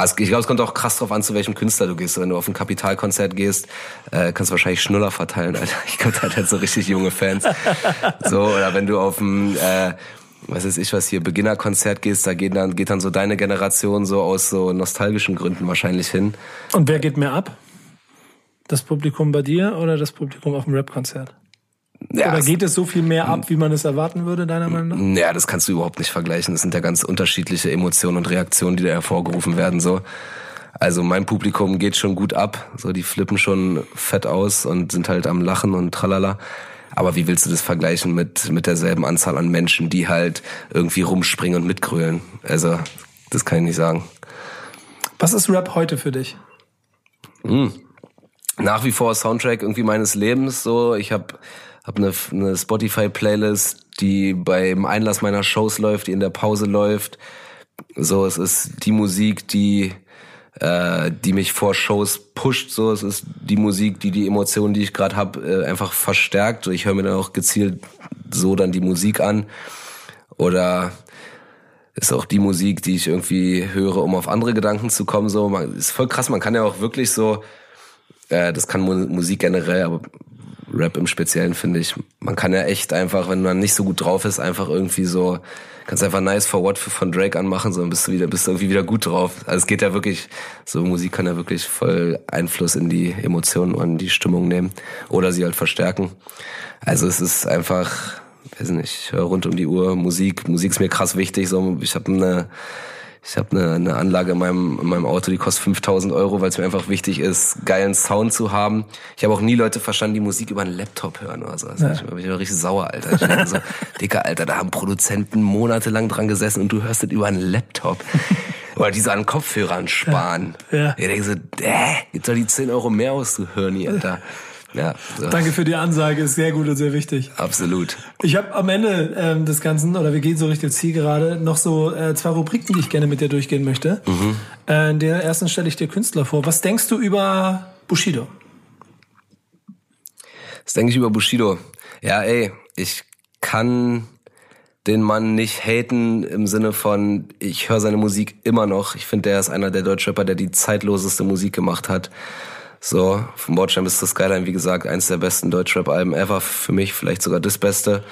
Es, ich glaube, es kommt auch krass drauf an, zu welchem Künstler du gehst. Wenn du auf ein Kapitalkonzert gehst, äh, kannst du wahrscheinlich Schnuller verteilen, Alter. Ich glaube, da hat halt so richtig junge Fans. So, oder wenn du auf ein, äh, was weiß ich was hier, Beginnerkonzert gehst, da geht dann, geht dann so deine Generation so aus so nostalgischen Gründen wahrscheinlich hin. Und wer geht mehr ab? Das Publikum bei dir oder das Publikum auf dem Rap-Konzert? Ja, Oder geht es so viel mehr ab, wie man es erwarten würde, deiner Meinung nach? Ja, das kannst du überhaupt nicht vergleichen. Das sind ja ganz unterschiedliche Emotionen und Reaktionen, die da hervorgerufen werden. So, also mein Publikum geht schon gut ab. So, die flippen schon fett aus und sind halt am Lachen und tralala. Aber wie willst du das vergleichen mit mit derselben Anzahl an Menschen, die halt irgendwie rumspringen und mitgrölen? Also, das kann ich nicht sagen. Was ist Rap heute für dich? nach wie vor Soundtrack irgendwie meines Lebens so. Ich habe hab eine, eine Spotify-Playlist, die beim Einlass meiner Shows läuft, die in der Pause läuft. So, es ist die Musik, die äh, die mich vor Shows pusht. So, es ist die Musik, die die Emotionen, die ich gerade habe, äh, einfach verstärkt. Ich höre mir dann auch gezielt so dann die Musik an. Oder ist auch die Musik, die ich irgendwie höre, um auf andere Gedanken zu kommen. So, man, ist voll krass. Man kann ja auch wirklich so äh, das kann Mu- Musik generell, aber Rap im Speziellen finde ich. Man kann ja echt einfach, wenn man nicht so gut drauf ist, einfach irgendwie so, kannst einfach Nice for What von Drake anmachen, so dann bist du wieder, bist du irgendwie wieder gut drauf. Also es geht ja wirklich, so Musik kann ja wirklich voll Einfluss in die Emotionen und die Stimmung nehmen oder sie halt verstärken. Also es ist einfach, weiß nicht, ich höre rund um die Uhr Musik. Musik ist mir krass wichtig. So, ich habe eine ich habe eine, eine Anlage in meinem, in meinem Auto, die kostet 5000 Euro, weil es mir einfach wichtig ist, geilen Sound zu haben. Ich habe auch nie Leute verstanden, die Musik über einen Laptop hören oder so. Also ich bin ich war richtig sauer, Alter. Ich denke so, Dicker, Alter, da haben Produzenten monatelang dran gesessen und du hörst das über einen Laptop. Oder die so an Kopfhörern sparen. Ja, ja. Ich denke so, äh, gib doch die 10 Euro mehr aus, du Hirni, Alter. Ja. Danke für die Ansage, ist sehr gut und sehr wichtig. Absolut. Ich habe am Ende ähm, des Ganzen, oder wir gehen so Richtung Ziel gerade, noch so äh, zwei Rubriken, die ich gerne mit dir durchgehen möchte. Äh, in der ersten stelle ich dir Künstler vor. Was denkst du über Bushido? Was denke ich über Bushido? Ja, ey, ich kann den Mann nicht haten im Sinne von, ich höre seine Musik immer noch. Ich finde, der ist einer der Deutschrapper, der die zeitloseste Musik gemacht hat. So, vom Bordstein bis zur Skyline, wie gesagt, eins der besten Deutschrap-Alben ever. Für mich vielleicht sogar das Beste.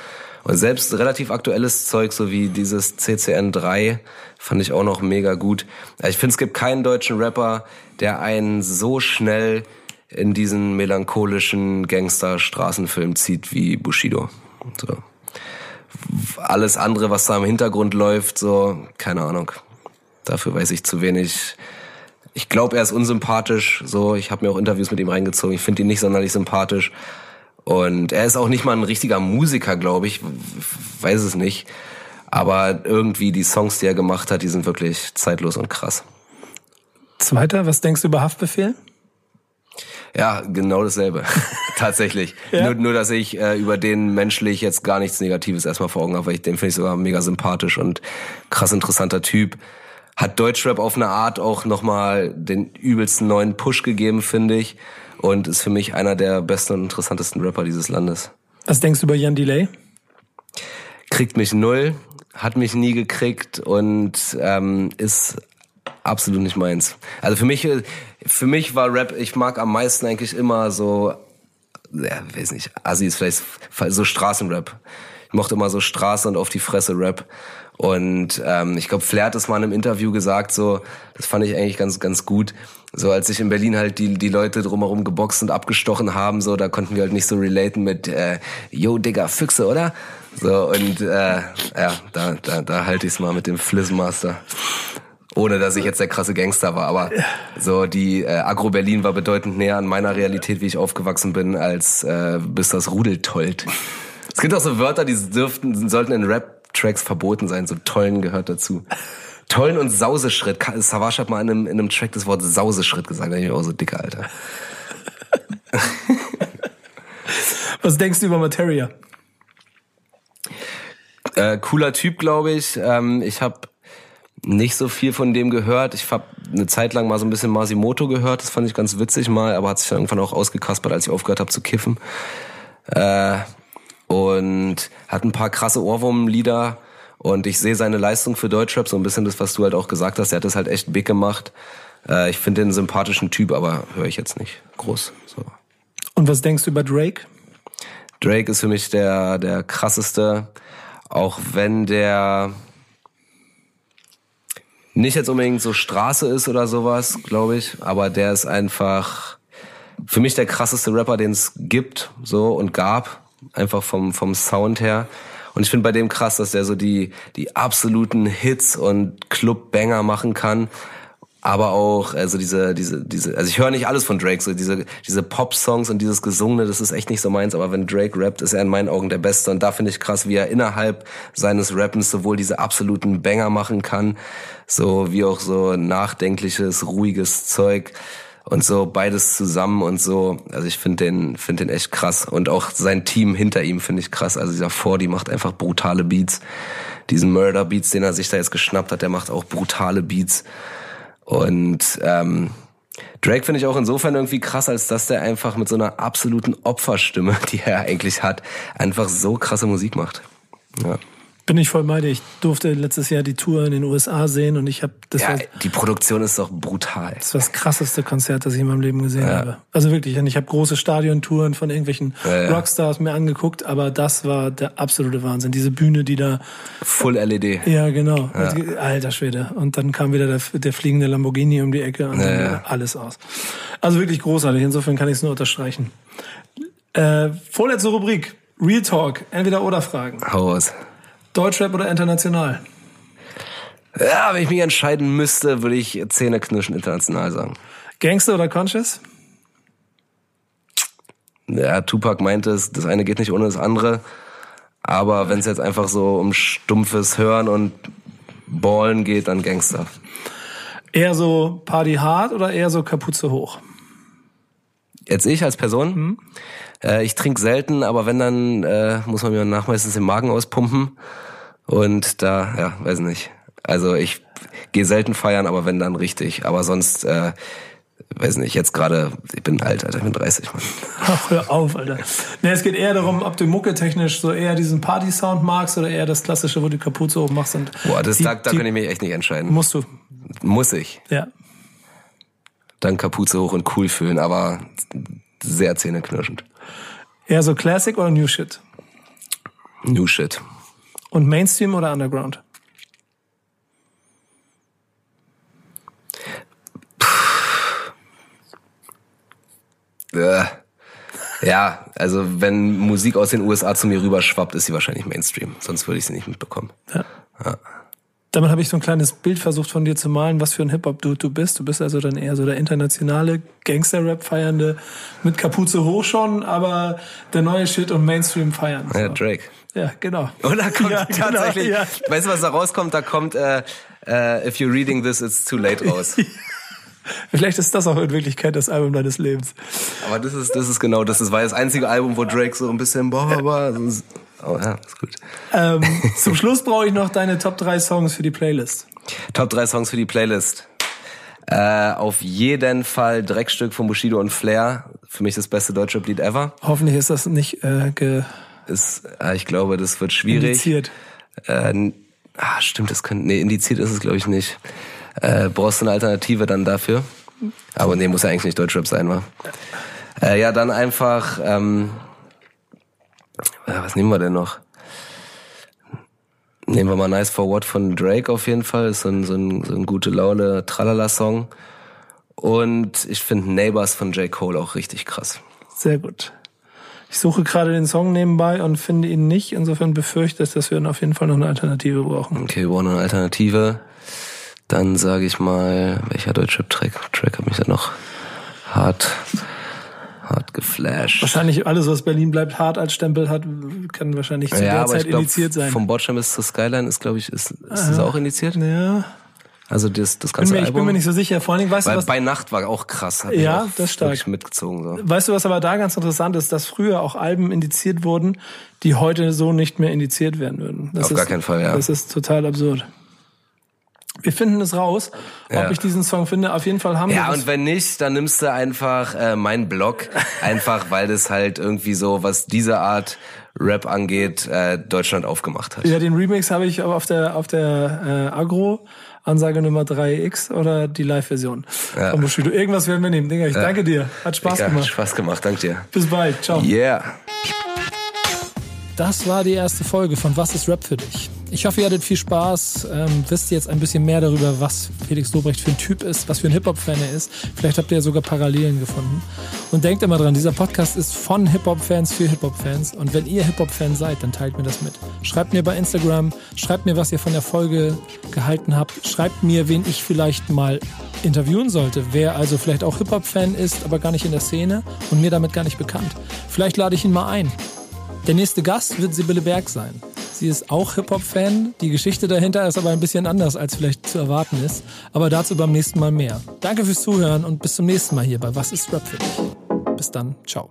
Und selbst relativ aktuelles Zeug, so wie dieses CCN 3, fand ich auch noch mega gut. Ich finde, es gibt keinen deutschen Rapper, der einen so schnell in diesen melancholischen Gangster-Straßenfilm zieht wie Bushido. So alles andere, was da im Hintergrund läuft, so, keine Ahnung. Dafür weiß ich zu wenig. Ich glaube, er ist unsympathisch. So, ich habe mir auch Interviews mit ihm reingezogen. Ich finde ihn nicht sonderlich sympathisch. Und er ist auch nicht mal ein richtiger Musiker, glaube ich. Weiß es nicht. Aber irgendwie die Songs, die er gemacht hat, die sind wirklich zeitlos und krass. Zweiter, was denkst du über Haftbefehl? Ja, genau dasselbe. Tatsächlich. Ja? Nur, nur, dass ich äh, über den menschlich jetzt gar nichts Negatives erstmal vor Augen habe, weil ich den finde ich sogar mega sympathisch und krass interessanter Typ. Hat Deutschrap auf eine Art auch nochmal den übelsten neuen Push gegeben, finde ich. Und ist für mich einer der besten und interessantesten Rapper dieses Landes. Was denkst du über Jan Delay? Kriegt mich null, hat mich nie gekriegt und ähm, ist absolut nicht meins. Also für mich, für mich war Rap, ich mag am meisten eigentlich immer so, ja, weiß nicht, Assi ist vielleicht so Straßenrap. Ich mochte immer so Straße und auf die Fresse Rap. Und ähm, ich glaube, Flair hat es mal in einem Interview gesagt, so, das fand ich eigentlich ganz, ganz gut. So, als sich in Berlin halt die, die Leute drumherum geboxt und abgestochen haben, so, da konnten wir halt nicht so relaten mit, äh, yo, Digga, Füchse, oder? So, und äh, ja, da, da, da halte ich es mal mit dem Flizzmaster. Ohne dass ich jetzt der krasse Gangster war, aber so die äh, Agro Berlin war bedeutend näher an meiner Realität, wie ich aufgewachsen bin, als äh, bis das Rudel tollt. Es gibt auch so Wörter, die dürften, sollten in Rap-Tracks verboten sein. So tollen gehört dazu. Tollen und Sauseschritt. Savage hat mal in einem, in einem Track das Wort Sauseschritt gesagt. Da bin ich auch so dicker, Alter. Was denkst du über Materia? Äh, cooler Typ, glaube ich. Ähm, ich habe nicht so viel von dem gehört. Ich habe eine Zeit lang mal so ein bisschen Masimoto gehört, das fand ich ganz witzig mal, aber hat sich dann irgendwann auch ausgekaspert, als ich aufgehört habe zu kiffen. Äh, und hat ein paar krasse Ohrwurmlieder und ich sehe seine Leistung für Deutschrap, so ein bisschen das, was du halt auch gesagt hast, er hat das halt echt big gemacht. Äh, ich finde den einen sympathischen Typ, aber höre ich jetzt nicht groß. So. Und was denkst du über Drake? Drake ist für mich der, der krasseste, auch wenn der nicht jetzt unbedingt so Straße ist oder sowas, glaube ich, aber der ist einfach für mich der krasseste Rapper, den es gibt, so und gab, einfach vom vom Sound her. Und ich finde bei dem krass, dass der so die die absoluten Hits und Club Banger machen kann. Aber auch also diese diese diese also ich höre nicht alles von Drake so diese diese Pop Songs und dieses gesungene das ist echt nicht so meins. Aber wenn Drake rappt ist er in meinen Augen der beste. Und da finde ich krass wie er innerhalb seines Rappens sowohl diese absoluten Banger machen kann so wie auch so nachdenkliches ruhiges Zeug und so beides zusammen und so. Also ich finde den finde den echt krass. Und auch sein Team hinter ihm finde ich krass. Also dieser Fordi macht einfach brutale Beats. Diesen Murder Beats den er sich da jetzt geschnappt hat der macht auch brutale Beats. Und ähm, Drake finde ich auch insofern irgendwie krass, als dass der einfach mit so einer absoluten Opferstimme, die er eigentlich hat, einfach so krasse Musik macht. Ja. Bin ich voll bei dir. Ich durfte letztes Jahr die Tour in den USA sehen und ich habe das ja, war, die Produktion ist doch brutal. Das war das krasseste Konzert, das ich in meinem Leben gesehen ja. habe. Also wirklich, ich habe große Stadiontouren von irgendwelchen ja, Rockstars mir angeguckt, aber das war der absolute Wahnsinn. Diese Bühne, die da Full LED. Ja, genau. Alter Schwede. Und dann kam wieder der, der fliegende Lamborghini um die Ecke und alles aus. Also wirklich großartig. Insofern kann ich es nur unterstreichen. Äh, vorletzte Rubrik. Real Talk. Entweder oder Fragen. Hau aus. Deutschrap oder international? Ja, wenn ich mich entscheiden müsste, würde ich Zähneknirschen international sagen. Gangster oder Conscious? Ja, Tupac meinte es, das eine geht nicht ohne das andere. Aber wenn es jetzt einfach so um stumpfes Hören und Ballen geht, dann Gangster. Eher so Party hard oder eher so Kapuze hoch? Jetzt ich als Person? Mhm. Äh, ich trinke selten, aber wenn dann äh, muss man mir nach meistens den Magen auspumpen. Und da, ja, weiß nicht. Also ich gehe selten feiern, aber wenn dann richtig. Aber sonst äh, weiß nicht, jetzt gerade, ich bin alt, Alter, ich bin 30, Mann. Ach, hör auf, Alter. Nee, es geht eher darum, ob du mucketechnisch so eher diesen Party-Sound magst oder eher das klassische, wo du die Kapuze oben machst. Und Boah, das, die, da, da die, kann ich mich echt nicht entscheiden. Musst du, Muss ich. ja. Dann Kapuze hoch und cool fühlen, aber sehr zähneknirschend. Eher so Classic oder New Shit? New Shit. Und Mainstream oder Underground? Äh. Ja, also wenn Musik aus den USA zu mir rüberschwappt, ist sie wahrscheinlich Mainstream. Sonst würde ich sie nicht mitbekommen. Damit habe ich so ein kleines Bild versucht von dir zu malen, was für ein Hip-Hop-Dude du bist. Du bist also dann eher so der internationale Gangster-Rap-Feiernde mit Kapuze hoch schon, aber der neue Shit und Mainstream feiern. So. Ja, Drake. Ja, genau. Oder kommt Ja, genau, tatsächlich, ja. weißt du, was da rauskommt? Da kommt, äh, äh, if you're reading this, it's too late raus. Vielleicht ist das auch in Wirklichkeit das Album deines Lebens. Aber das ist, das ist genau das. Das war das einzige Album, wo Drake so ein bisschen, boah, war. Oh ja, ist gut. Ähm, zum Schluss brauche ich noch deine Top 3 Songs für die Playlist. Top 3 Songs für die Playlist. Äh, auf jeden Fall Dreckstück von Bushido und Flair. Für mich das beste deutsche Lied ever. Hoffentlich ist das nicht äh, ge Ist, äh, ich glaube, das wird schwierig. indiziert. Äh, ah, stimmt, das könnte, nee, indiziert ist es glaube ich nicht. Äh, brauchst du eine Alternative dann dafür? Aber nee, muss ja eigentlich nicht Deutschrap sein, wa? Äh, ja, dann einfach, ähm, äh, was nehmen wir denn noch? Nehmen wir mal Nice for What von Drake auf jeden Fall. Ist so ein, so ein, so ein gute Laune Tralala-Song. Und ich finde Neighbors von J. Cole auch richtig krass. Sehr gut. Ich suche gerade den Song nebenbei und finde ihn nicht. Insofern befürchte ich, dass wir auf jeden Fall noch eine Alternative brauchen. Okay, wir brauchen eine Alternative. Dann sage ich mal, welcher deutsche Track, Track hat mich da noch hart, hart geflasht. Wahrscheinlich alles, was Berlin bleibt hart als Stempel hat, kann wahrscheinlich zu der Zeit indiziert sein. vom Botscham bis zur Skyline ist, glaube ich, ist, ist das auch indiziert? ja, Also das, das bin ganze mir, ich Album. bin mir nicht so sicher. Vor allen Dingen, weißt du, Weil was, bei Nacht war auch krass. Hat Ja, auch das stark. mitgezogen. So. weißt du, was aber da ganz interessant ist, dass früher auch Alben indiziert wurden, die heute so nicht mehr indiziert werden würden. Das Auf ist, gar keinen Fall, ja. Das ist total absurd. Wir finden es raus, Ja. ob ich diesen Song finde. Auf jeden Fall haben wir Ja, und wenn nicht, dann nimmst du einfach äh, meinen Blog, einfach weil das halt irgendwie so, was diese Art Rap angeht, äh, Deutschland aufgemacht hat. Ja, den Remix habe ich aber auf der auf der äh, Agro Ansage Nummer 3X oder die Live-Version Ja. von Bushido. Irgendwas werden wir nehmen. Digga, ich danke dir. Hat Spaß Ja, gemacht. Spaß gemacht, danke dir. Bis bald. Ciao. Yeah. Das war die erste Folge von Was ist Rap für dich? Ich hoffe, ihr hattet viel Spaß, ähm, wisst jetzt ein bisschen mehr darüber, was Felix Lobrecht für ein Typ ist, was für ein Hip-Hop-Fan er ist. Vielleicht habt ihr ja sogar Parallelen gefunden. Und denkt immer dran, dieser Podcast ist von Hip-Hop-Fans für Hip-Hop-Fans. Und wenn ihr Hip-Hop-Fan seid, dann teilt mir das mit. Schreibt mir bei Instagram, schreibt mir, was ihr von der Folge gehalten habt. Schreibt mir, wen ich vielleicht mal interviewen sollte. Wer also vielleicht auch Hip-Hop-Fan ist, aber gar nicht in der Szene und mir damit gar nicht bekannt. Vielleicht lade ich ihn mal ein. Der nächste Gast wird Sibylle Berg sein. Sie ist auch Hip-Hop-Fan. Die Geschichte dahinter ist aber ein bisschen anders, als vielleicht zu erwarten ist. Aber dazu beim nächsten Mal mehr. Danke fürs Zuhören und bis zum nächsten Mal hier bei Was ist Rap für dich? Bis dann. Ciao.